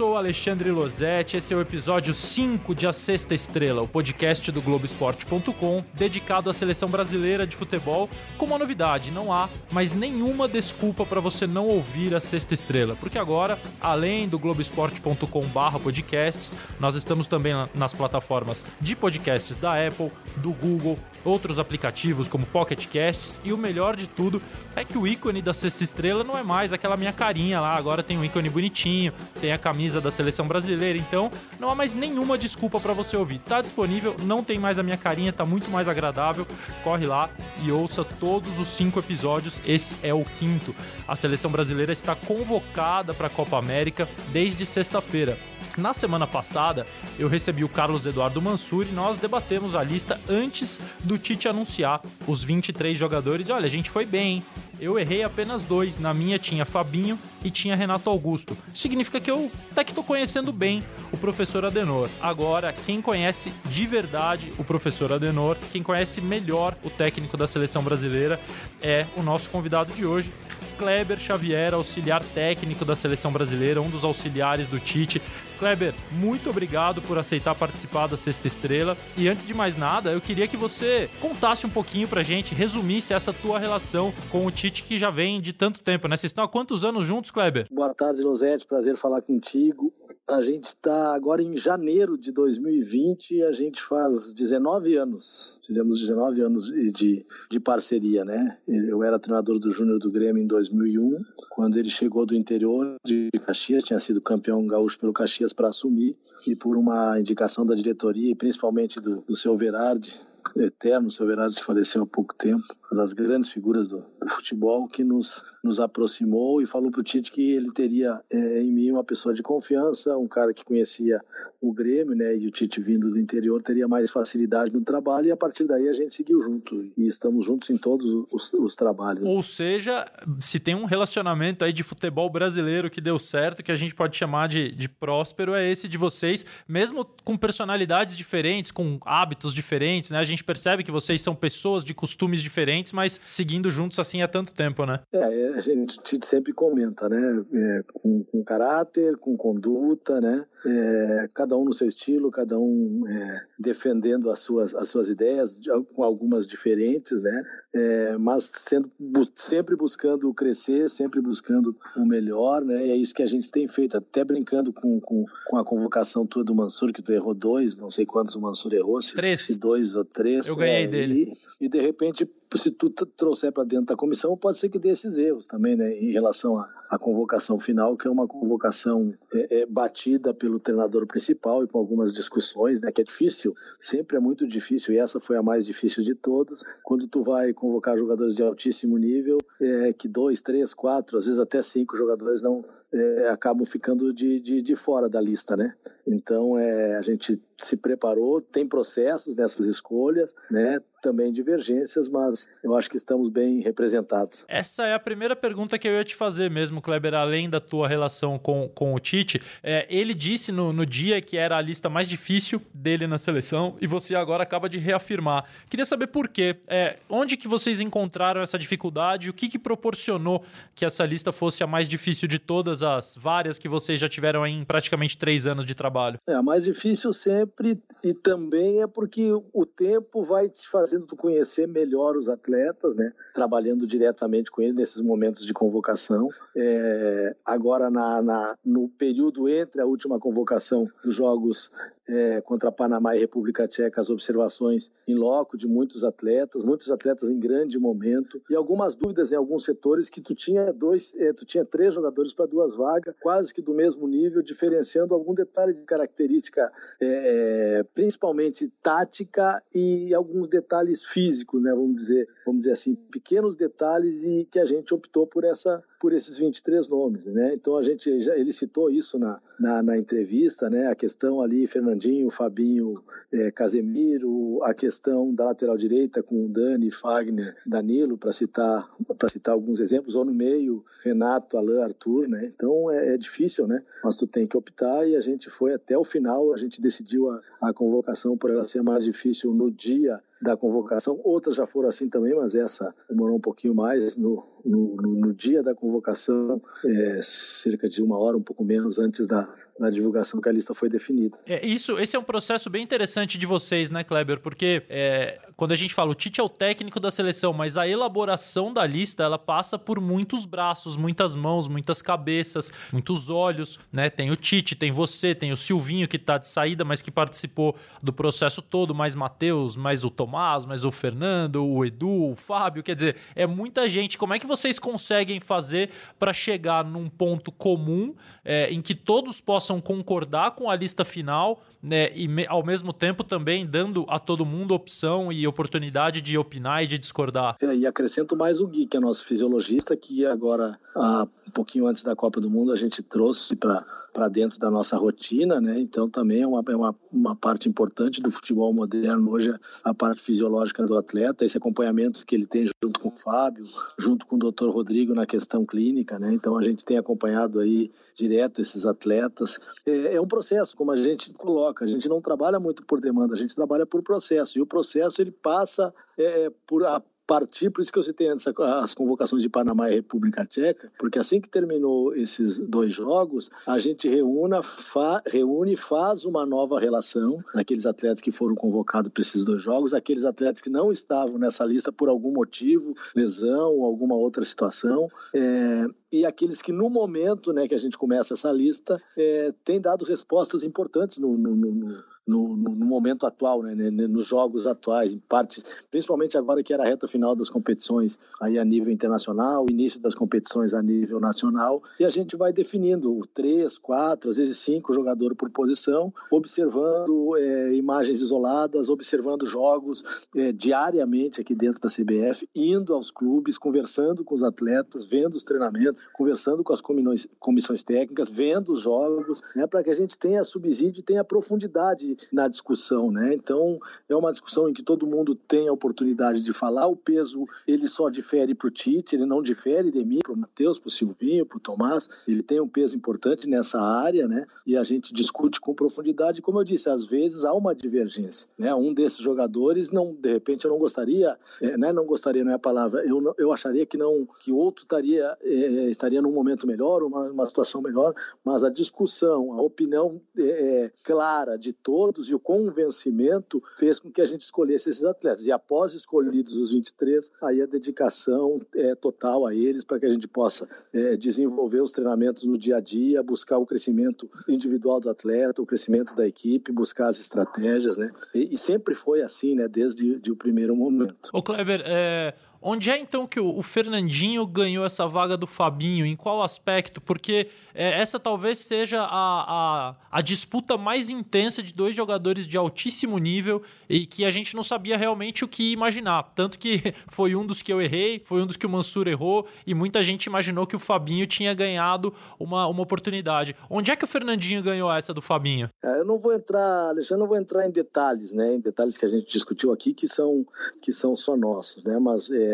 sou Alexandre Losetti, esse é o episódio 5 de A Sexta Estrela, o podcast do Globoesporte.com, dedicado à seleção brasileira de futebol. Com uma novidade, não há mais nenhuma desculpa para você não ouvir A Sexta Estrela, porque agora, além do Globoesporte.com/podcasts, nós estamos também nas plataformas de podcasts da Apple, do Google, outros aplicativos como Pocket Casts e o melhor de tudo é que o ícone da Sexta Estrela não é mais aquela minha carinha lá, agora tem um ícone bonitinho, tem a camisa da seleção brasileira, então não há mais nenhuma desculpa para você ouvir. Tá disponível, não tem mais a minha carinha, tá muito mais agradável. Corre lá e ouça todos os cinco episódios. Esse é o quinto. A seleção brasileira está convocada para a Copa América desde sexta-feira. Na semana passada, eu recebi o Carlos Eduardo Mansur e nós debatemos a lista antes do Tite anunciar os 23 jogadores. E olha, a gente foi bem, hein? Eu errei apenas dois. Na minha tinha Fabinho e tinha Renato Augusto. Significa que eu até que estou conhecendo bem o professor Adenor. Agora, quem conhece de verdade o professor Adenor, quem conhece melhor o técnico da seleção brasileira, é o nosso convidado de hoje, Kleber Xavier, auxiliar técnico da seleção brasileira, um dos auxiliares do Tite. Kleber, muito obrigado por aceitar participar da Sexta Estrela. E antes de mais nada, eu queria que você contasse um pouquinho pra gente, resumisse essa tua relação com o Tite que já vem de tanto tempo, né? Vocês estão há quantos anos juntos, Kleber? Boa tarde, Losete. Prazer falar contigo. A gente está agora em janeiro de 2020 e a gente faz 19 anos. Fizemos 19 anos de, de parceria, né? Eu era treinador do Júnior do Grêmio em 2001, quando ele chegou do interior de Caxias, tinha sido campeão gaúcho pelo Caxias para assumir, e por uma indicação da diretoria e principalmente do, do seu Verardi, eterno, seu Verardi que faleceu há pouco tempo, uma das grandes figuras do, do futebol que nos, nos aproximou e falou para o Tite que ele teria é, em mim uma pessoa de confiança, um cara que conhecia o Grêmio, né, e o Tite vindo do interior teria mais facilidade no trabalho e a partir daí a gente seguiu junto e estamos juntos em todos os, os trabalhos. Ou seja, se tem um relacionamento aí de futebol brasileiro que deu certo, que a gente pode chamar de, de próspero, é esse de vocês, mesmo com personalidades diferentes, com hábitos diferentes, né? A gente percebe que vocês são pessoas de costumes diferentes, mas seguindo juntos assim há tanto tempo, né? É, a gente sempre comenta, né? É, com, com, caráter, com conduta, né? É, cada um no seu estilo, cada um é, defendendo as suas, as suas ideias, com algumas diferentes, né? É, mas sendo, sempre buscando crescer, sempre buscando o melhor, né? E é isso que a gente tem feito, até brincando com, com, com a convocação tua do Mansur, que tu errou dois, não sei quantos o Mansur errou, se, três. se dois ou três. Eu ganhei é, dele. E, e de repente se tu trouxer para dentro da comissão, pode ser que dê esses erros também, né, em relação à, à convocação final, que é uma convocação é, é, batida pelo treinador principal e com algumas discussões, né, que é difícil, sempre é muito difícil, e essa foi a mais difícil de todas, quando tu vai convocar jogadores de altíssimo nível, é, que dois, três, quatro, às vezes até cinco jogadores não é, acabam ficando de, de, de, fora da lista, né? Então, é, a gente se preparou, tem processos nessas escolhas, né? Também divergências, mas eu acho que estamos bem representados. Essa é a primeira pergunta que eu ia te fazer mesmo, Kleber, além da tua relação com, com o Tite. É, ele disse no, no dia que era a lista mais difícil dele na seleção e você agora acaba de reafirmar. Queria saber por quê. É, onde que vocês encontraram essa dificuldade? O que, que proporcionou que essa lista fosse a mais difícil de todas as várias que vocês já tiveram em praticamente três anos de trabalho? É, a mais difícil sempre e também é porque o tempo vai te fazendo conhecer melhor os atletas, né? Trabalhando diretamente com eles nesses momentos de convocação. É, agora, na, na, no período entre a última convocação dos Jogos é, contra Panamá e República Tcheca, as observações em loco de muitos atletas, muitos atletas em grande momento e algumas dúvidas em alguns setores que tu tinha dois, é, tu tinha três jogadores para duas vagas, quase que do mesmo nível, diferenciando algum detalhe de característica, é, principalmente tática e alguns detalhes físicos, né? Vamos dizer, vamos dizer assim, pequenos detalhes e que a gente optou por essa por esses 23 nomes, né? Então a gente já, ele citou isso na, na, na entrevista, né? A questão ali Fernandinho, Fabinho, é, Casemiro, a questão da lateral direita com Dani, Fagner, Danilo, para citar para citar alguns exemplos, ou no meio Renato, Alain, Arthur, né? Então é, é, difícil, né? Mas tu tem que optar e a gente foi até o final, a gente decidiu a, a convocação por ela ser mais difícil no dia da convocação. Outras já foram assim também, mas essa demorou um pouquinho mais. No, no, no dia da convocação, é, cerca de uma hora, um pouco menos antes da, na divulgação que a lista foi definida. É, isso, esse é um processo bem interessante de vocês, né, Kleber? Porque é, quando a gente fala, o Tite é o técnico da seleção, mas a elaboração da lista ela passa por muitos braços, muitas mãos, muitas cabeças, muitos olhos, né? Tem o Tite, tem você, tem o Silvinho que está de saída, mas que participou do processo todo, mais Matheus, mais o Tomás, mais o Fernando, o Edu, o Fábio, quer dizer, é muita gente. Como é que vocês conseguem fazer para chegar num ponto comum é, em que todos possam possam concordar com a lista final né, e me, ao mesmo tempo também dando a todo mundo opção e oportunidade de opinar e de discordar. É, e acrescento mais o Gui, que é nosso fisiologista, que agora, há um pouquinho antes da Copa do Mundo, a gente trouxe para dentro da nossa rotina, né? Então também é uma, é uma, uma parte importante do futebol moderno hoje a parte fisiológica do atleta, esse acompanhamento que ele tem junto com o Fábio, junto com o Dr. Rodrigo na questão clínica, né? Então a gente tem acompanhado aí direto esses atletas. É, é um processo, como a gente coloca, a gente não trabalha muito por demanda, a gente trabalha por processo. E o processo ele passa é, por a partir, por isso que eu citei antes as convocações de Panamá e República Tcheca, porque assim que terminou esses dois jogos, a gente reúna, fa, reúne e faz uma nova relação daqueles atletas que foram convocados para esses dois jogos, aqueles atletas que não estavam nessa lista por algum motivo, lesão ou alguma outra situação, é, e aqueles que no momento né, que a gente começa essa lista é, têm dado respostas importantes no, no, no, no, no momento atual, né, nos jogos atuais, em partes, principalmente agora que era a reta final das competições aí a nível internacional, início das competições a nível nacional, e a gente vai definindo três, quatro, às vezes cinco jogadores por posição, observando é, imagens isoladas, observando jogos é, diariamente aqui dentro da CBF, indo aos clubes, conversando com os atletas, vendo os treinamentos, conversando com as comissões, comissões técnicas, vendo os jogos, né, para que a gente tenha subsídio e tenha profundidade na discussão, né? Então, é uma discussão em que todo mundo tem a oportunidade de falar. O peso, ele só difere para o Tite, ele não difere de mim, para o Matheus, para o Silvinho, para o Tomás. Ele tem um peso importante nessa área, né? E a gente discute com profundidade. Como eu disse, às vezes há uma divergência, né? Um desses jogadores, não, de repente, eu não gostaria, é, né? Não gostaria, não é a palavra. Eu, eu acharia que não, que outro estaria, é, estaria num momento melhor, uma, uma situação melhor, mas a discussão, a opinião é, é clara de todos todos e o convencimento fez com que a gente escolhesse esses atletas. E após escolhidos os 23, aí a dedicação é total a eles para que a gente possa é, desenvolver os treinamentos no dia a dia, buscar o crescimento individual do atleta, o crescimento da equipe, buscar as estratégias, né? E, e sempre foi assim, né? Desde de o primeiro momento. O Kleber, é, Onde é então que o, Fernandinho ganhou essa vaga do Fabinho? Em qual aspecto? Porque é, essa talvez seja a, a, a, disputa mais intensa de dois jogadores de altíssimo nível e que a gente não sabia realmente o que imaginar. Tanto que foi um dos que eu errei, foi um dos que o Mansur errou e muita gente imaginou que o Fabinho tinha ganhado uma, uma oportunidade. Onde é que o Fernandinho ganhou essa do Fabinho? É, eu não vou entrar, Alexandre, não vou entrar em detalhes, né? Em detalhes que a gente discutiu aqui que são, que são só nossos, né? Mas. É,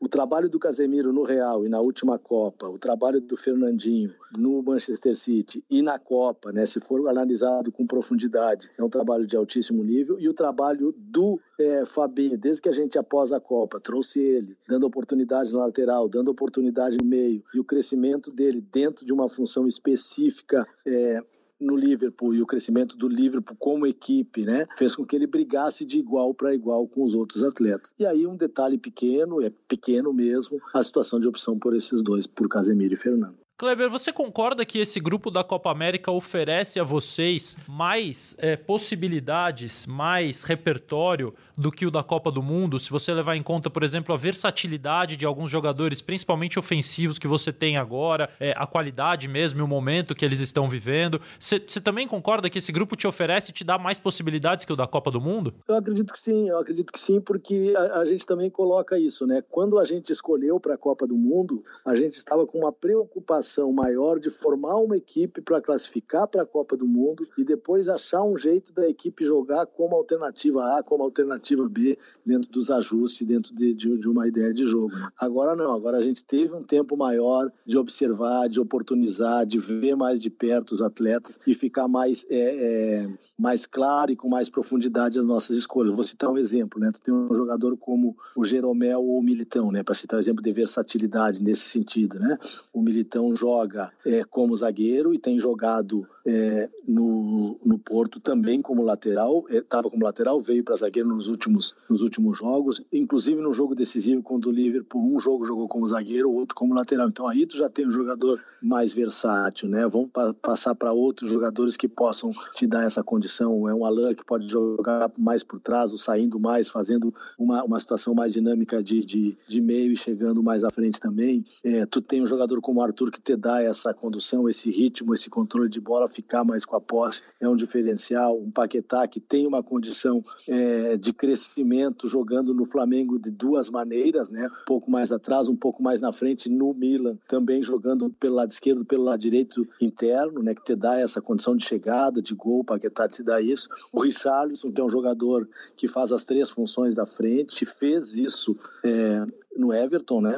o trabalho do Casemiro no Real e na última Copa, o trabalho do Fernandinho no Manchester City e na Copa, né, se for analisado com profundidade, é um trabalho de altíssimo nível. E o trabalho do é, Fabinho, desde que a gente após a Copa trouxe ele, dando oportunidade na lateral, dando oportunidade no meio, e o crescimento dele dentro de uma função específica é, no Liverpool e o crescimento do Liverpool como equipe, né, fez com que ele brigasse de igual para igual com os outros atletas. E aí um detalhe pequeno, é pequeno mesmo, a situação de opção por esses dois, por Casemiro e Fernando. Kleber, você concorda que esse grupo da Copa América oferece a vocês mais é, possibilidades, mais repertório do que o da Copa do Mundo? Se você levar em conta, por exemplo, a versatilidade de alguns jogadores, principalmente ofensivos, que você tem agora, é, a qualidade mesmo e o momento que eles estão vivendo. Você também concorda que esse grupo te oferece e te dá mais possibilidades que o da Copa do Mundo? Eu acredito que sim, eu acredito que sim, porque a, a gente também coloca isso, né? Quando a gente escolheu para a Copa do Mundo, a gente estava com uma preocupação maior de formar uma equipe para classificar para a Copa do Mundo e depois achar um jeito da equipe jogar como alternativa A, como alternativa B, dentro dos ajustes, dentro de, de, de uma ideia de jogo. Né? Agora não, agora a gente teve um tempo maior de observar, de oportunizar, de ver mais de perto os atletas e ficar mais, é, é, mais claro e com mais profundidade as nossas escolhas. Vou citar um exemplo, né? Tu tem um jogador como o Jeromel ou o Militão, né? Para citar um exemplo de versatilidade nesse sentido, né? O Militão joga é, como zagueiro e tem jogado é, no, no Porto também como lateral, estava é, como lateral, veio para zagueiro nos últimos, nos últimos jogos, inclusive no jogo decisivo quando o Liverpool um jogo jogou como zagueiro, o outro como lateral. Então aí tu já tem um jogador mais versátil, né? Vamos pa passar para outros jogadores que possam te dar essa condição. É um Alain que pode jogar mais por trás, ou saindo mais, fazendo uma, uma situação mais dinâmica de, de, de meio e chegando mais à frente também. É, tu tem um jogador como o Arthur que te dá essa condução, esse ritmo, esse controle de bola ficar mais com a posse é um diferencial. Um Paquetá que tem uma condição é, de crescimento jogando no Flamengo de duas maneiras, né? Um pouco mais atrás, um pouco mais na frente no Milan, também jogando pelo lado esquerdo, pelo lado direito interno, né? Que te dá essa condição de chegada, de gol, o Paquetá te dá isso. O Richarlison, que é um jogador que faz as três funções da frente, fez isso é, no Everton, né,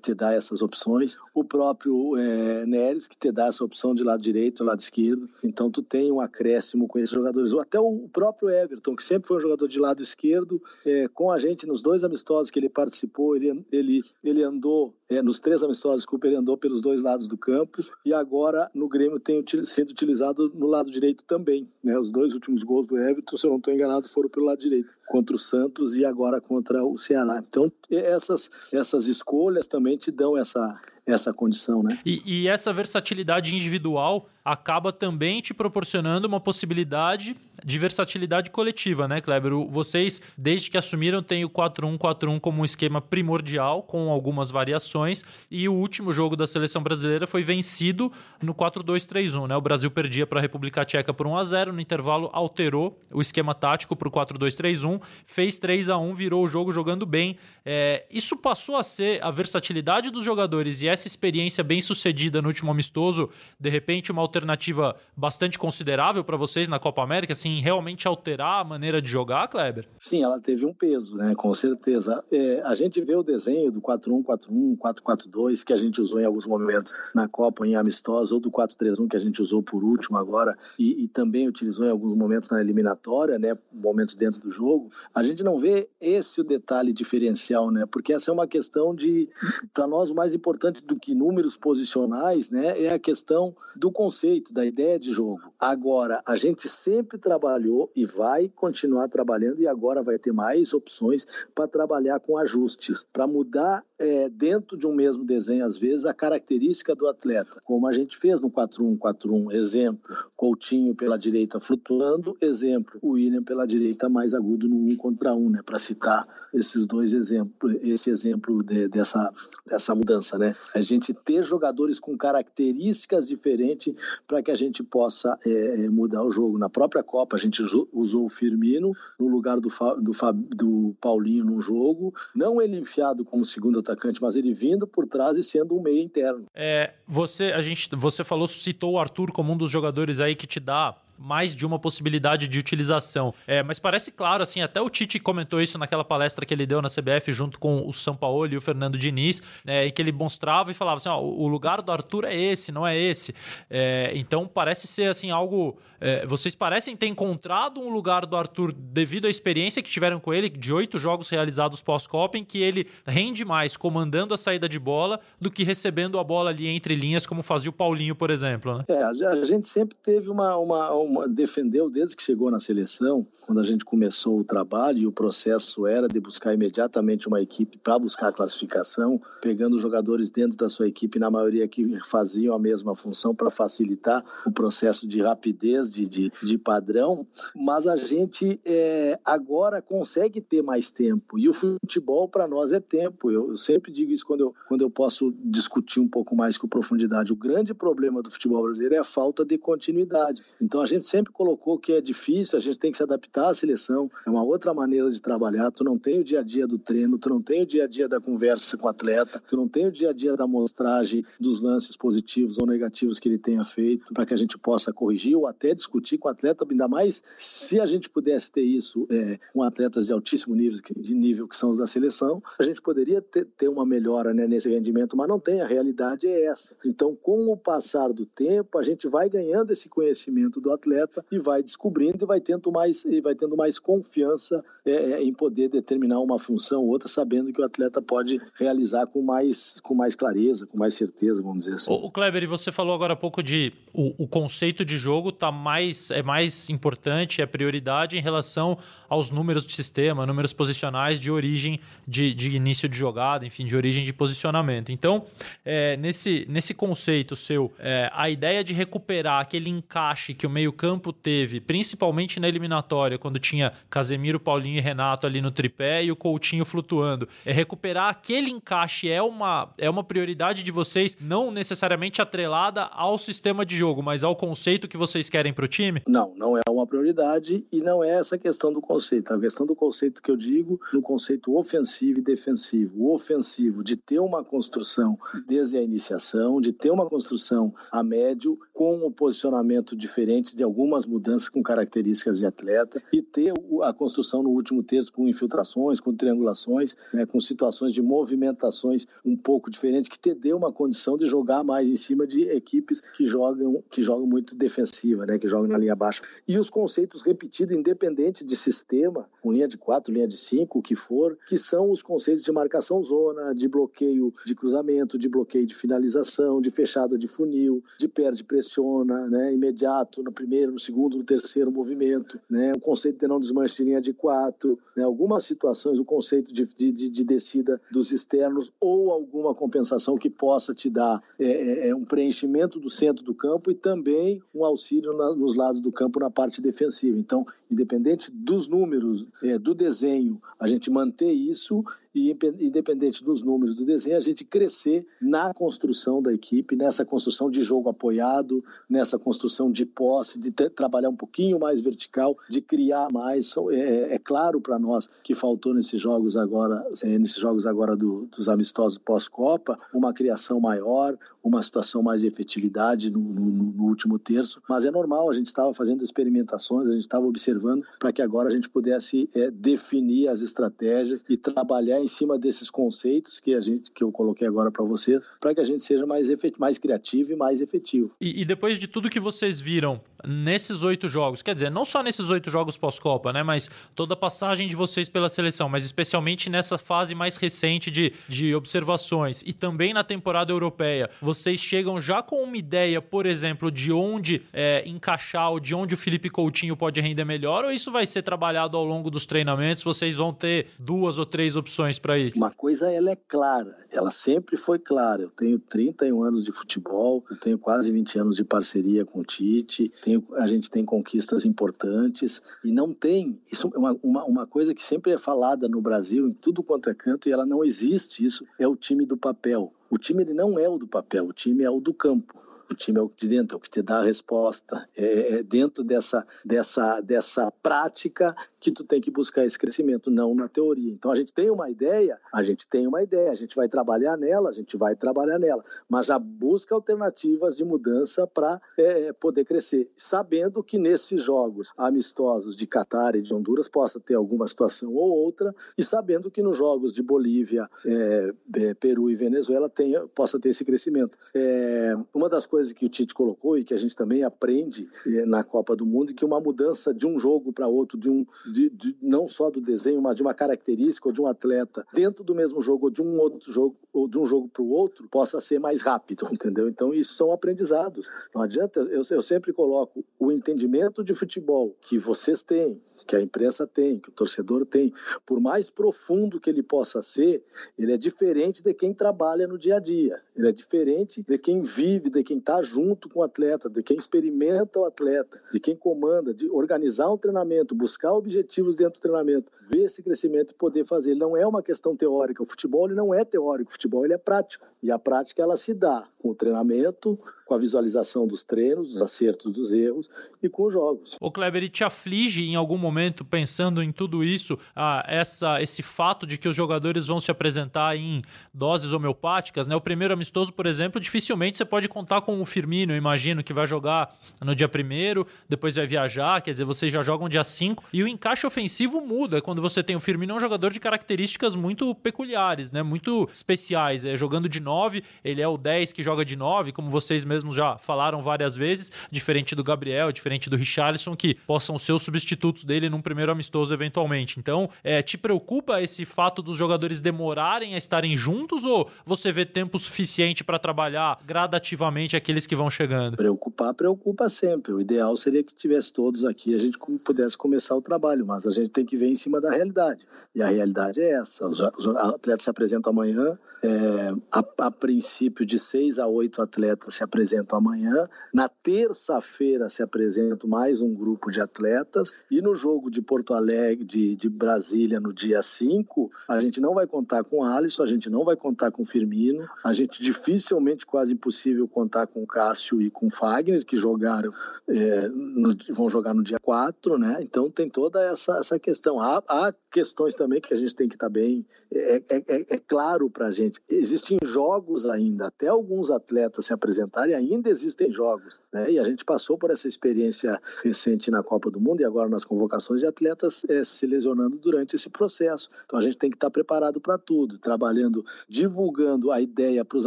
te dar essas opções. O próprio é, Neres, que te dá essa opção de lado direito, lado esquerdo. Então, tu tem um acréscimo com esses jogadores. Até o próprio Everton, que sempre foi um jogador de lado esquerdo, é, com a gente nos dois amistosos que ele participou, ele, ele, ele andou, é, nos três amistosos, desculpa, ele andou pelos dois lados do campo. E agora, no Grêmio, tem sido utilizado no lado direito também. Né? Os dois últimos gols do Everton, se eu não estou enganado, foram pelo lado direito. Contra o Santos e agora contra o Ceará. Então, essas essas escolhas também te dão essa, essa condição, né? E, e, essa versatilidade individual acaba também te proporcionando uma possibilidade de versatilidade coletiva, né, Kleber? Vocês, desde que assumiram, têm o 4-1-4-1 como um esquema primordial, com algumas variações, e o último jogo da seleção brasileira foi vencido no 4-2-3-1, né? O Brasil perdia para a República Tcheca por 1 a 0 no intervalo alterou o esquema tático para o 4-2-3-1, fez 3 a 1 virou o jogo jogando bem. É, isso passou a ser a versatilidade dos jogadores e essa experiência bem sucedida no último amistoso, de repente uma alternativa bastante considerável para vocês na Copa América, assim, realmente alterar a maneira de jogar, Kleber? Sim, ela teve um peso, né? Com certeza. É, a gente vê o desenho do 4-1-4-1, 4-4-2, que a gente usou em alguns momentos na Copa, em amistosa, ou do 4-3-1, que a gente usou por último agora, e, e também utilizou em alguns momentos na eliminatória, né? Momentos dentro do jogo. A gente não vê esse o detalhe diferencial, né? Porque essa é uma questão de, para nós, o mais importante do que números posicionais, né? É a questão do conceito da ideia de jogo. Agora, a gente sempre trabalhou e vai continuar trabalhando e agora vai ter mais opções para trabalhar com ajustes, para mudar é, dentro de um mesmo desenho, às vezes, a característica do atleta, como a gente fez no 4-1-4-1. Exemplo, Coutinho pela direita flutuando, exemplo, o William pela direita mais agudo no 1 contra 1, né? Para citar esses dois exemplos, esse exemplo de, dessa, dessa mudança, né? A gente ter jogadores com características diferentes para que a gente possa é, é, mudar o jogo. Na própria Copa, a gente usou o Firmino no lugar do, do, do Paulinho no jogo, não ele enfiado como segundo atacante, mas ele vindo por trás e sendo um meio interno. É, você, a gente, você falou, citou o Arthur como um dos jogadores aí que te dá mais de uma possibilidade de utilização. É, mas parece claro, assim, até o Tite comentou isso naquela palestra que ele deu na CBF junto com o São Paulo e o Fernando Diniz, é, em que ele mostrava e falava assim: ó, o lugar do Arthur é esse, não é esse. É, então parece ser assim algo. É, vocês parecem ter encontrado um lugar do Arthur devido à experiência que tiveram com ele, de oito jogos realizados pós-Copa, em que ele rende mais comandando a saída de bola do que recebendo a bola ali entre linhas, como fazia o Paulinho, por exemplo. Né? É, a gente sempre teve uma, uma, uma defendeu desde que chegou na seleção, quando a gente começou o trabalho e o processo era de buscar imediatamente uma equipe para buscar a classificação, pegando jogadores dentro da sua equipe, na maioria que faziam a mesma função para facilitar o processo de rapidez, de, de, de padrão, mas a gente é, agora consegue ter mais tempo e o futebol para nós é tempo. Eu, eu sempre digo isso quando eu, quando eu posso discutir um pouco mais com profundidade. O grande problema do futebol brasileiro é a falta de continuidade. Então a gente sempre colocou que é difícil, a gente tem que se adaptar à seleção, é uma outra maneira de trabalhar. Tu não tem o dia a dia do treino, tu não tem o dia a dia da conversa com o atleta, tu não tem o dia a dia da amostragem dos lances positivos ou negativos que ele tenha feito, para que a gente possa corrigir ou até discutir com o atleta, ainda mais se a gente pudesse ter isso é, com atletas de altíssimo nível, de nível que são os da seleção, a gente poderia ter, ter uma melhora né, nesse rendimento, mas não tem, a realidade é essa. Então, com o passar do tempo, a gente vai ganhando esse conhecimento do atleta e vai descobrindo e vai tendo mais, e vai tendo mais confiança é, é, em poder determinar uma função ou outra, sabendo que o atleta pode realizar com mais, com mais clareza, com mais certeza, vamos dizer assim. O Kleber, você falou agora há pouco de o, o conceito de jogo tá mais, é mais importante, é prioridade em relação aos números de sistema, números posicionais de origem de, de início de jogada, enfim, de origem de posicionamento. Então, é, nesse, nesse conceito seu, é, a ideia de recuperar aquele encaixe que o meio-campo teve, principalmente na eliminatória, quando tinha Casemiro, Paulinho e Renato ali no tripé e o Coutinho flutuando, é recuperar aquele encaixe é uma, é uma prioridade de vocês, não necessariamente atrelada ao sistema de jogo, mas ao conceito que vocês querem para o time? Não, não é uma prioridade e não é essa questão do conceito. A questão do conceito que eu digo, no conceito ofensivo e defensivo. O ofensivo de ter uma construção desde a iniciação, de ter uma construção a médio com um posicionamento diferente de algumas mudanças com características de atleta e ter a construção no último terço com infiltrações, com triangulações, né, com situações de movimentações um pouco diferentes que te dê uma condição de jogar mais em cima de equipes que jogam que jogam muito defensiva, né, que jogam na linha baixa. E os conceitos repetidos independente de sistema, com linha de quatro, linha de cinco, o que for, que são os conceitos de marcação zona, de bloqueio de cruzamento, de bloqueio de finalização, de fechada de funil, de perde pressiona, né, imediato no primeiro, no segundo, no terceiro movimento, né, o conceito de não desmanche de linha de quatro, né, algumas situações, o conceito de, de, de descida dos externos ou alguma compensação que possa te dar é, é, é um preenchimento do centro do campo e também um auxílio na, nos lados do campo na parte defensiva. Então, independente dos números, é, do desenho, a gente manter isso e independente dos números do desenho, a gente crescer na construção da equipe, nessa construção de jogo apoiado, nessa construção de posse, de ter, trabalhar um pouquinho mais vertical, de criar mais. É, é claro para nós que faltou nesses jogos agora, é, nesses jogos agora do, dos amistosos pós-Copa, uma criação maior, uma situação mais de efetividade no, no, no último terço, mas é normal, a gente estava fazendo experimentações, a gente estava observando para que agora a gente pudesse é, definir as estratégias e trabalhar em cima desses conceitos que a gente que eu coloquei agora para você, para que a gente seja mais, efet, mais criativo e mais efetivo. E, e, depois de tudo que vocês viram nesses oito jogos, quer dizer, não só nesses oito jogos pós-Copa, né, mas toda a passagem de vocês pela seleção, mas especialmente nessa fase mais recente de, de observações e também na temporada europeia, vocês chegam já com uma ideia, por exemplo, de onde é, encaixar ou de onde o Felipe Coutinho pode render melhor, ou isso vai ser trabalhado ao longo dos treinamentos? Vocês vão ter duas ou três opções para isso? Uma coisa ela é clara, ela sempre foi clara. Eu tenho 31 anos de futebol, eu tenho quase 20 anos de parceria com o Tite, tenho, a gente tem conquistas importantes e não tem. Isso é uma, uma, uma coisa que sempre é falada no Brasil, em tudo quanto é canto, e ela não existe. Isso é o time do papel. O time ele não é o do papel, o time é o do campo o time é o que de dentro, é o que te dá a resposta. É, é, dentro dessa, dessa, dessa prática que tu tem que buscar esse crescimento, não na teoria. Então a gente tem uma ideia, a gente tem uma ideia, a gente vai trabalhar nela, a gente vai trabalhar nela, mas já busca alternativas de mudança para é, poder crescer, sabendo que nesses jogos amistosos de Catar e de Honduras possa ter alguma situação ou outra, e sabendo que nos jogos de Bolívia, é, é Peru e Venezuela tenha, possa ter esse crescimento. É, uma das coisas que o Tite colocou e que a gente também aprende eh, na Copa do Mundo, que uma mudança de um jogo para outro, de um, de, de, não só do desenho, mas de uma característica ou de um atleta dentro do mesmo jogo ou de um outro jogo ou de um jogo para o outro possa ser mais rápido, entendeu? Então isso são aprendizados. Não adianta, eu, eu sempre coloco o entendimento de futebol que vocês têm, que a imprensa tem, que o torcedor tem, por mais profundo que ele possa ser, ele é diferente de quem trabalha no dia a dia. Ele é diferente de quem vive, de quem está junto com o atleta, de quem experimenta o atleta, de quem comanda, de organizar um treinamento, buscar objetivos dentro do treinamento, ver esse crescimento e poder fazer. Não é uma questão teórica. O futebol ele não é teórico, o futebol ele é prático. E a prática ela se dá com o treinamento, com a visualização dos treinos, dos acertos, dos erros e com os jogos. O Kleber, e te aflige em algum momento, pensando em tudo isso, ah, essa, esse fato de que os jogadores vão se apresentar em doses homeopáticas, né? O primeiro amistoso, por exemplo, dificilmente você pode contar com o Firmino, imagino, que vai jogar no dia primeiro, depois vai viajar, quer dizer, vocês já jogam dia 5, e o encaixe ofensivo muda quando você tem o Firmino, é um jogador de características muito peculiares, né? Muito especiais. É, jogando de 9, ele é o 10 que joga de 9, como vocês mesmos já falaram várias vezes, diferente do Gabriel, diferente do Richarlison, que possam ser os substitutos dele num primeiro amistoso eventualmente. Então, é, te preocupa esse fato dos jogadores demorarem a estarem juntos ou você vê tempo suficiente para trabalhar gradativamente aqueles que vão chegando? Preocupar, preocupa sempre. O ideal seria que tivesse todos aqui, a gente pudesse começar o trabalho, mas a gente tem que ver em cima da realidade. E a realidade é essa: os atletas se apresentam amanhã, é, a, a, princípio, de seis a oito atletas se apresentam amanhã. Na terça-feira se apresenta mais um grupo de atletas. E no jogo de Porto Alegre, de, de Brasília, no dia 5, a gente não vai contar com Alisson, a gente não vai contar com Firmino, a gente dificilmente, quase impossível, contar com Cássio e com Fagner, que jogaram, é, no, vão jogar no dia 4, né? Então tem toda essa, essa questão. Há, há questões também que a gente tem que estar tá bem. É, é, é, é claro para a gente existem jogos ainda, até alguns atletas se apresentarem, ainda existem jogos. Né? E a gente passou por essa experiência recente na Copa do Mundo e agora nas convocações de atletas é, se lesionando durante esse processo. Então a gente tem que estar preparado para tudo, trabalhando, divulgando a ideia para os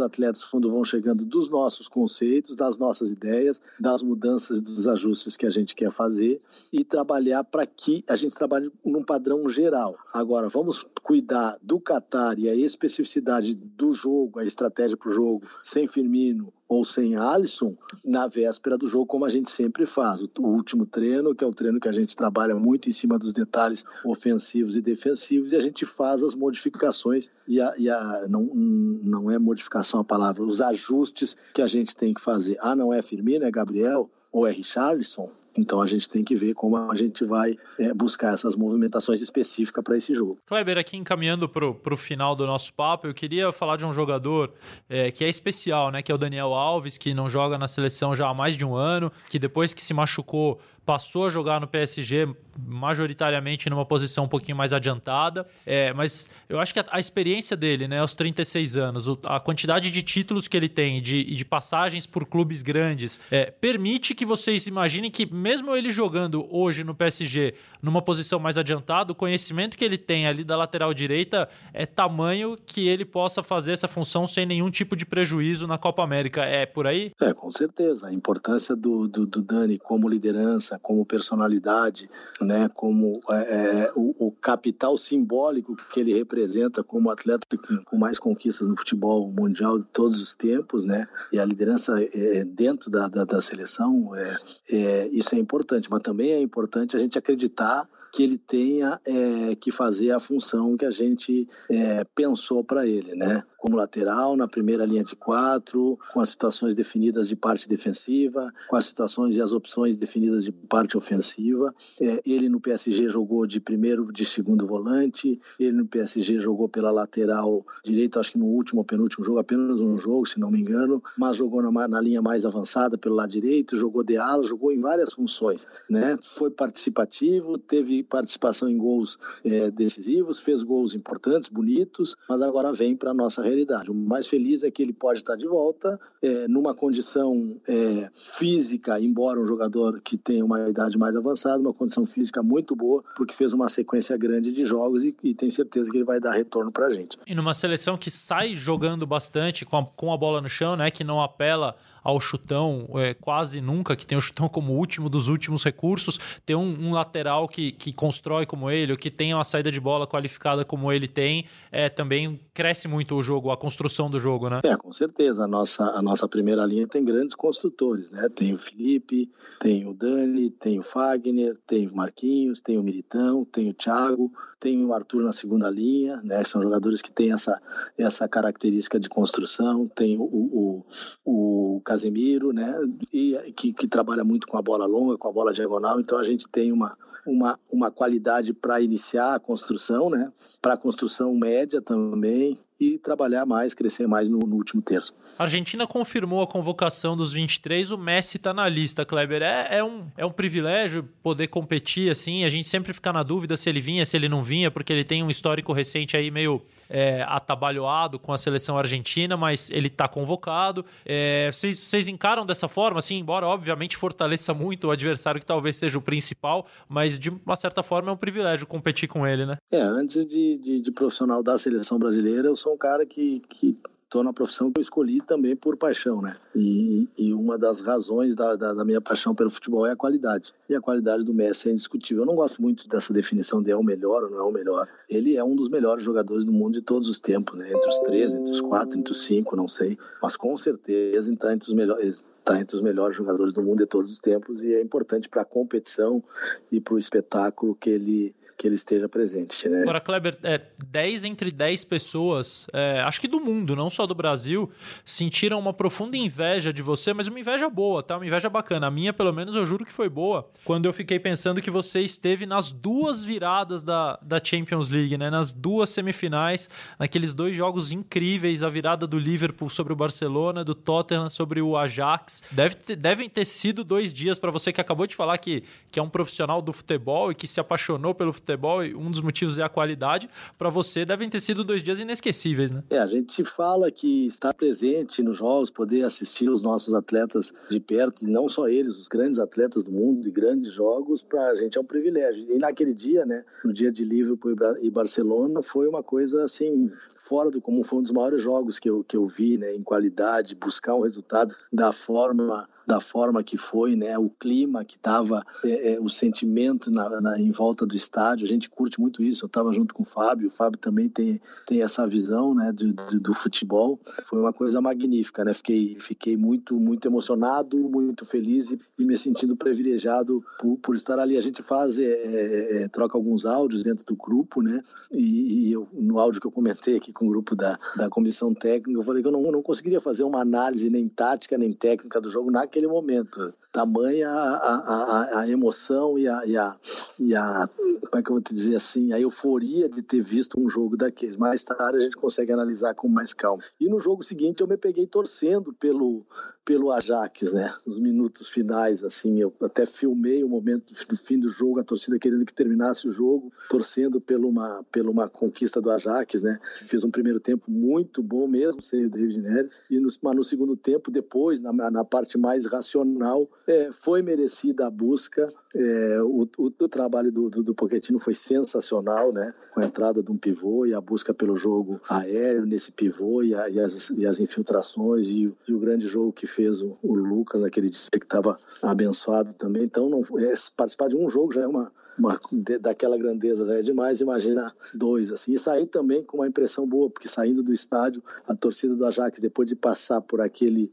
atletas quando vão chegando dos nossos conceitos, das nossas ideias, das mudanças, dos ajustes que a gente quer fazer e trabalhar para que a gente trabalhe num padrão geral. Agora, vamos cuidar do Qatar e a especificidade do jogo, a estratégia para o jogo, sem Firmino ou sem Alisson, na véspera do jogo, como a gente sempre faz. O último treino, que é o treino que a gente trabalha muito em cima dos detalhes ofensivos e defensivos, e a gente faz as modificações, e, a, e a, não, não é modificação a palavra, os ajustes que a gente tem que fazer. Ah, não é Firmino, é Gabriel? ou é Richarlison, então a gente tem que ver como a gente vai é, buscar essas movimentações específicas para esse jogo. Kleber, aqui encaminhando para o final do nosso papo, eu queria falar de um jogador é, que é especial, né? Que é o Daniel Alves, que não joga na seleção já há mais de um ano, que depois que se machucou passou a jogar no PSG majoritariamente numa posição um pouquinho mais adiantada, é, mas eu acho que a, a, experiência dele, né, aos 36 anos, o, a quantidade de títulos que ele tem, de, de passagens por clubes grandes, é, permite que vocês imaginem que mesmo ele jogando hoje no PSG numa posição mais adiantada, o conhecimento que ele tem ali da lateral direita é tamanho que ele possa fazer essa função sem nenhum tipo de prejuízo na Copa América. É por aí? É, com certeza. A importância do, do, do Dani como liderança, como personalidade, né, como é, é, o, o, capital simbólico que ele representa como atleta com mais conquistas no futebol mundial de todos os tempos, né, e a liderança é, dentro da, da, da seleção, é, é, isso é importante, mas também é importante a gente acreditar que ele tenha é, que fazer a função que a gente é, pensou para ele, né? Como lateral, na primeira linha de quatro, com as situações definidas de parte defensiva, com as situações e as opções definidas de parte ofensiva. É, ele no PSG jogou de primeiro, de segundo volante. Ele no PSG jogou pela lateral direita, acho que no último ou penúltimo jogo, apenas um jogo, se não me engano, mas jogou na, na linha mais avançada pelo lado direito, jogou de ala, jogou em várias funções, né? Foi participativo, teve participação em gols é, decisivos, fez gols importantes, bonitos, mas agora vem para a nossa realidade. O mais feliz é que ele pode estar de volta é, numa condição é, física, embora um jogador que tenha uma idade mais avançada, uma condição física muito boa, porque fez uma sequência grande de jogos e, e tem certeza que ele vai dar retorno para a gente. E numa seleção que sai jogando bastante com a, com a bola no chão, né, que não apela ao chutão é, quase nunca, que tem o chutão como último dos últimos recursos, ter um, um, lateral que, que constrói como ele, ou que tem uma saída de bola qualificada como ele tem, é, também cresce muito o jogo, a construção do jogo, né? É, com certeza. A nossa, a nossa primeira linha tem grandes construtores, né? Tem o Felipe, tem o Dani, tem o Fagner, tem o Marquinhos, tem o Militão, tem o Thiago, tem o Arthur na segunda linha, né? São jogadores que têm essa, essa característica de construção, tem o, o, o Casemiro, né? E que, que trabalha muito com a bola longa, com a bola diagonal, então a gente tem uma, uma, uma qualidade para iniciar a construção, né? Para a construção média também, e trabalhar mais, crescer mais no, no último terço. A Argentina confirmou a convocação dos 23, o Messi está na lista, Kleber. É, é, um, é um privilégio poder competir assim, a gente sempre fica na dúvida se ele vinha, se ele não vinha, porque ele tem um histórico recente aí meio é, atabalhoado com a seleção argentina, mas ele está convocado. É, vocês, vocês encaram dessa forma, assim, embora obviamente fortaleça muito o adversário que talvez seja o principal, mas de uma certa forma é um privilégio competir com ele, né? É, antes de, de, de profissional da seleção brasileira, eu sou um cara que, que estou na profissão que eu escolhi também por paixão, né? E, e uma das razões da, da, da, minha paixão pelo futebol é a qualidade. E a qualidade do Messi é indiscutível. Eu não gosto muito dessa definição de é o melhor ou não é o melhor. Ele é um dos melhores jogadores do mundo de todos os tempos, né? Entre os três, entre os quatro, entre os cinco, não sei. Mas com certeza está entre os melhores está entre os melhores jogadores do mundo de todos os tempos e é importante para a competição e para o espetáculo que ele que ele esteja presente. Né? Agora, Kleber, é, 10 entre 10 pessoas, é, acho que do mundo, não só do Brasil, sentiram uma profunda inveja de você, mas uma inveja boa, tá? Uma inveja bacana. A minha, pelo menos, eu juro que foi boa, quando eu fiquei pensando que você esteve nas duas viradas da, da Champions League, né? Nas duas semifinais, naqueles dois jogos incríveis, a virada do Liverpool sobre o Barcelona, do Tottenham sobre o Ajax. Deve ter, devem ter sido dois dias para você que acabou de falar que, que é um profissional do futebol e que se apaixonou pelo futebol futebol e um dos motivos é a qualidade. Para você, devem ter sido dois dias inesquecíveis, né? É, a gente fala que estar presente nos jogos, poder assistir os nossos atletas de perto, e não só eles, os grandes atletas do mundo, de grandes jogos, para a gente é um privilégio. E naquele dia, né, no dia de Liverpool e Barcelona, foi uma coisa assim fora do comum, foi um dos maiores jogos que eu, que eu vi, né, em qualidade, buscar um resultado da forma da forma que foi, né? O clima que estava, é, é, o sentimento na, na, em volta do estádio. A gente curte muito isso. Eu estava junto com o Fábio. O Fábio também tem, tem essa visão, né? Do, do, do, futebol. Foi uma coisa magnífica, né? Fiquei, fiquei muito, muito emocionado, muito feliz e, e me sentindo privilegiado por, por, estar ali. A gente faz, é, é, é troca alguns áudios dentro do grupo, né? E, e eu, no áudio que eu comentei aqui com o grupo da, da comissão técnica, eu falei que eu não, não conseguiria fazer uma análise nem tática nem técnica do jogo naquele momento. Tamanha a, a, a emoção e a, e, a, e a, como é que eu vou te dizer assim, a euforia de ter visto um jogo daqueles. Mais tarde a gente consegue analisar com mais calma. E no jogo seguinte eu me peguei torcendo pelo, pelo Ajax, né? Os minutos finais, assim, eu até filmei o momento do fim do jogo, a torcida querendo que terminasse o jogo, torcendo pela uma, pela uma conquista do Ajax, né? Fez um primeiro tempo muito bom mesmo, sem o David Neres, e no, mas no segundo tempo, depois, na, na parte mais racional, é, foi merecida a busca, é, o, o, o, trabalho do, do, do foi sensacional, né? Com a entrada de um pivô e a busca pelo jogo aéreo nesse pivô e, a, e, as, e as, infiltrações e, e, o grande jogo que fez o, o Lucas naquele dia que estava abençoado também. Então, não, é, participar de um jogo já é uma, uma, daquela grandeza já é demais, imagina dois, assim. E sair também com uma impressão boa, porque saindo do estádio, a torcida do Ajax, depois de passar por aquele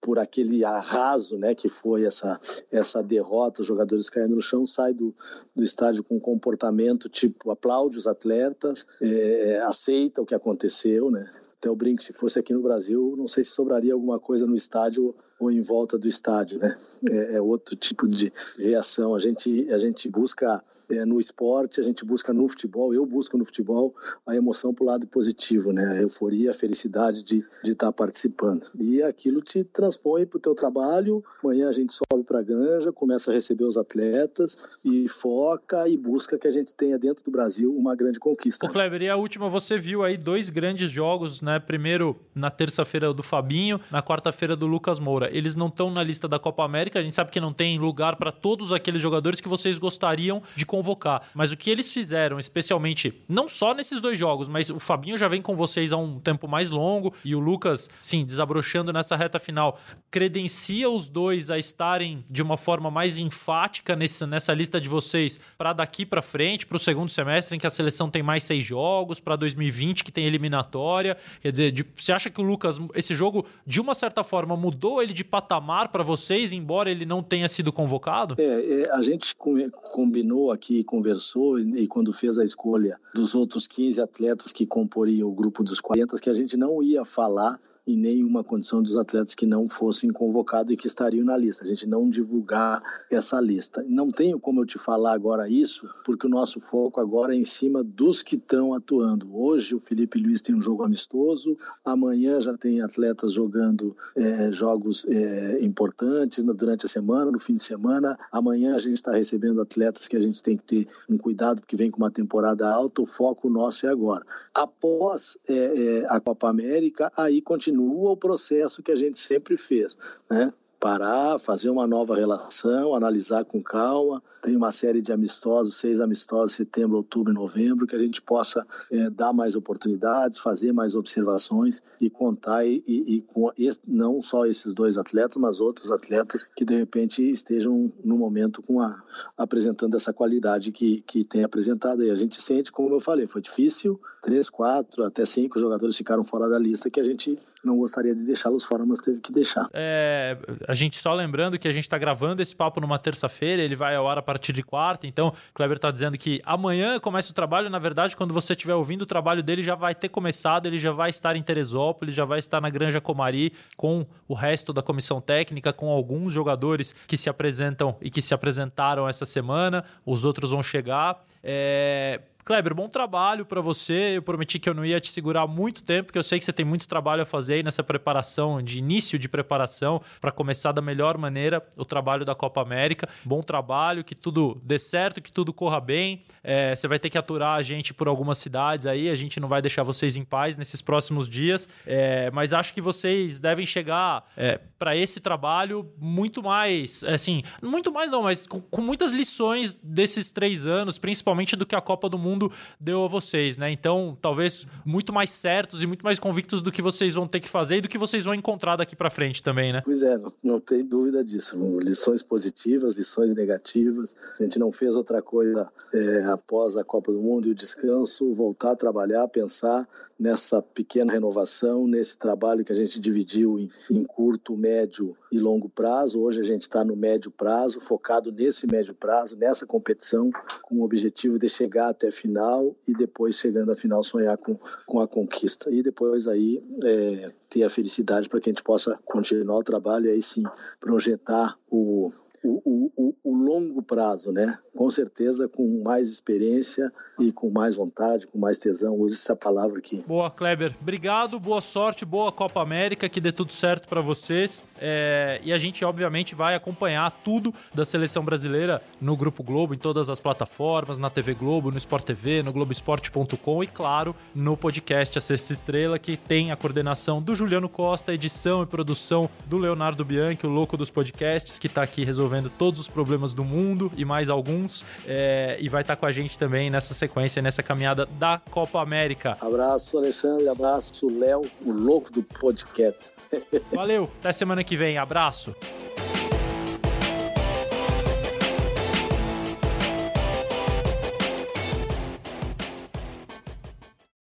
por aquele arraso, né, que foi essa essa derrota, os jogadores caindo no chão, sai do, do estádio com um comportamento tipo aplaude os atletas, é, aceita o que aconteceu, né? Até o brinco, se fosse aqui no Brasil, não sei se sobraria alguma coisa no estádio ou em volta do estádio, né? É, é outro tipo de reação. A gente a gente busca é, no esporte, a gente busca no futebol, eu busco no futebol a emoção para o lado positivo, né? A euforia, a felicidade de estar tá participando. E aquilo te transpõe para o teu trabalho. Amanhã a gente sobe para a granja, começa a receber os atletas e foca e busca que a gente tenha dentro do Brasil uma grande conquista. O Kleber, e a última, você viu aí dois grandes jogos, né? Primeiro na terça-feira do Fabinho, na quarta-feira do Lucas Moura. Eles não estão na lista da Copa América, a gente sabe que não tem lugar para todos aqueles jogadores que vocês gostariam de convocar. Mas o que eles fizeram, especialmente, não só nesses dois jogos, mas o Fabinho já vem com vocês há um tempo mais longo e o Lucas, sim, desabrochando nessa reta final, credencia os dois a estarem de uma forma mais enfática nesse, nessa lista de vocês para daqui para frente, para o segundo semestre, em que a seleção tem mais seis jogos, para 2020, que tem eliminatória. Quer dizer, de, você acha que o Lucas, esse jogo, de uma certa forma, mudou ele de patamar para vocês, embora ele não tenha sido convocado? É, é a gente combinou aqui conversou e, quando fez a escolha dos outros 15 atletas que comporiam o grupo dos 40, que a gente não ia falar em nenhuma condição dos atletas que não fossem convocados e que estariam na lista. A gente não divulgar essa lista. Não tenho como eu te falar agora isso, porque o nosso foco agora é em cima dos que estão atuando. Hoje o Felipe Luiz tem um jogo amistoso, amanhã já tem atletas jogando é, jogos é, importantes durante a semana, no fim de semana. Amanhã a gente está recebendo atletas que a gente tem que ter um cuidado porque vem com uma temporada alta. O foco nosso é agora. Após é, é a Copa América, aí continua o processo que a gente sempre fez, né? parar, fazer uma nova relação, analisar com calma. Tem uma série de amistosos, seis amistosos, setembro, outubro e novembro, que a gente possa é, dar mais oportunidades, fazer mais observações e contar e, e, e com esse, não só esses dois atletas, mas outros atletas que de repente estejam no momento com a, apresentando essa qualidade que, que tem apresentado. E a gente sente, como eu falei, foi difícil, três, quatro, até cinco jogadores ficaram fora da lista que a gente não gostaria de deixá-los fora, mas teve que deixar. É, a gente só lembrando que a gente está gravando esse papo numa terça-feira, ele vai ao ar a partir de quarta, então o Kleber está dizendo que amanhã começa o trabalho, na verdade, quando você estiver ouvindo, o trabalho dele já vai ter começado, ele já vai estar em Teresópolis, já vai estar na Granja Comari com o resto da comissão técnica, com alguns jogadores que se apresentam e que se apresentaram essa semana, os outros vão chegar. É, Kleber, bom trabalho para você. Eu prometi que eu não ia te segurar muito tempo, porque eu sei que você tem muito trabalho a fazer aí nessa preparação, de início de preparação, para começar da melhor maneira o trabalho da Copa América. Bom trabalho, que tudo dê certo, que tudo corra bem. É, você vai ter que aturar a gente por algumas cidades aí, a gente não vai deixar vocês em paz nesses próximos dias, é, mas acho que vocês devem chegar é, para esse trabalho muito mais, assim, muito mais não, mas com, com muitas lições desses três anos, principalmente do que a Copa do Mundo mundo deu a vocês, né? Então, talvez muito mais certos e muito mais convictos do que vocês vão ter que fazer e do que vocês vão encontrar daqui para frente também, né? Pois é, não, não tem dúvida disso. Lições positivas, lições negativas. A gente não fez outra coisa é, após a Copa do Mundo e o descanso, voltar a trabalhar, pensar nessa pequena renovação, nesse trabalho que a gente dividiu em, em curto, médio e longo prazo. Hoje a gente está no médio prazo, focado nesse médio prazo, nessa competição, com o objetivo de chegar até a final e depois, chegando à final, sonhar com, com a conquista. E depois aí é, ter a felicidade para que a gente possa continuar o trabalho e aí sim projetar o, o, o, o, longo prazo, né? Com certeza, com mais experiência e com mais vontade, com mais tesão. Use essa palavra aqui. Boa, Kleber. Obrigado, boa sorte, boa Copa América, que dê tudo certo para vocês. É, e a gente, obviamente, vai acompanhar tudo da seleção brasileira no Grupo Globo, em todas as plataformas, na TV Globo, no Sport TV, no Globoesporte.com e, claro, no podcast A Sexta Estrela, que tem a coordenação do Juliano Costa, edição e produção do Leonardo Bianchi, o louco dos podcasts, que está aqui resolvendo resolvendo todos os problemas do mundo e mais alguns. É, e vai estar com a gente também nessa sequência, nessa caminhada da Copa América. Abraço, Alexandre. Abraço, Léo, o louco do podcast. Valeu, até semana que vem. Abraço.